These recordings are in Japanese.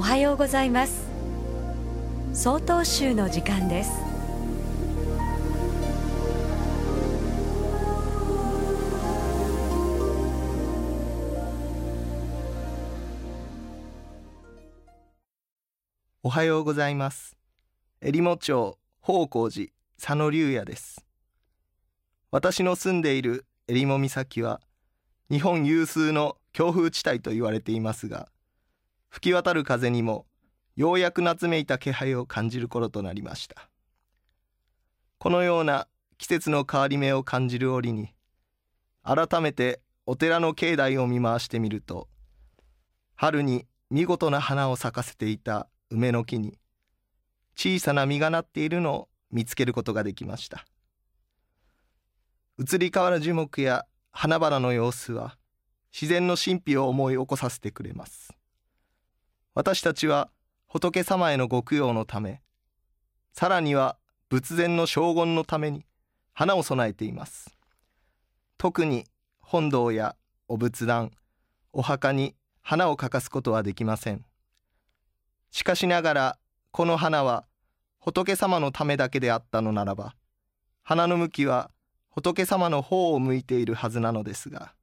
おはようございます。総統集の時間です。おはようございます。えりも町宝光寺佐野龍也です。私の住んでいるえりも岬は日本有数の強風地帯と言われていますが吹き渡る風にもようやく夏めいた気配を感じる頃となりました。このような季節の変わり目を感じる折に改めてお寺の境内を見回してみると春に見事な花を咲かせていた梅の木に小さな実がなっているのを見つけることができました。移り変わる樹木や花々の様子は自然の神秘を思い起こさせてくれます。私たちは仏様へのご供養のためさらには仏前の荘厳のために花を備えています。特に本堂やお仏壇お墓に花を欠かすことはできません。しかしながらこの花は仏様のためだけであったのならば花の向きは仏様の方を向いているはずなのですが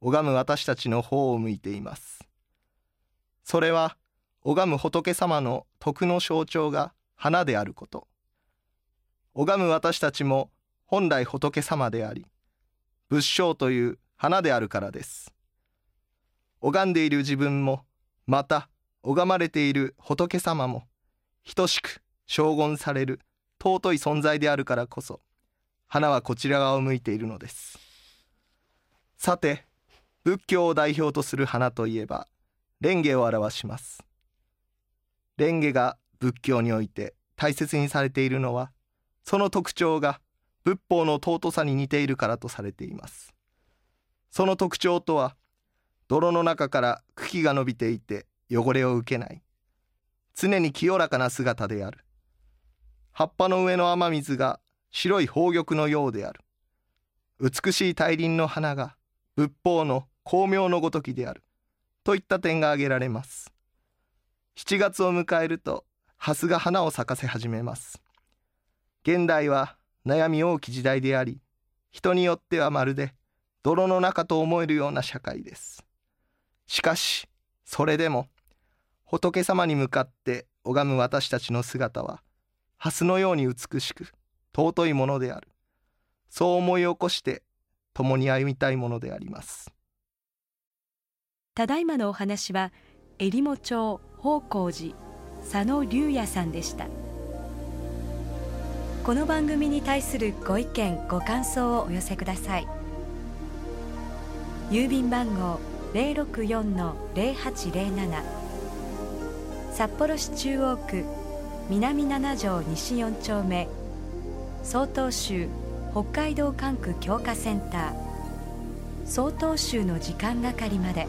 拝む私たちの方を向いています。それは拝む仏様の徳の象徴が花であること。拝む私たちも本来仏様であり仏性という花であるからです。拝んでいる自分もまた拝まれている仏様も等しく称言される尊い存在であるからこそ花はこちら側を向いているのです。さて仏教を代表とする花といえば蓮華を表します。蓮華が仏教において大切にされているのはその特徴が仏法の尊さに似ているからとされています。その特徴とは泥の中から茎が伸びていて汚れを受けない常に清らかな姿である。葉っぱの上の雨水が白い宝玉のようである。美しい大輪の花が仏法の巧妙のごときである。といった点が挙げられます。7月を迎えると蓮が花を咲かせ始めます。現代は悩み多き時代であり人によってはまるで泥の中と思えるような社会です。しかしそれでも仏様に向かって拝む私たちの姿は蓮のように美しく尊いものである。そう思い起こして共に歩みたいものであります。ただいまのお話はえりも町宝光寺佐野龍也さんでした。この番組に対するご意見ご感想をお寄せください。郵便番号064-0807札幌市中央区南七条西4丁目。曹洞宗北海道管区強化センター。曹洞宗の時間係まで。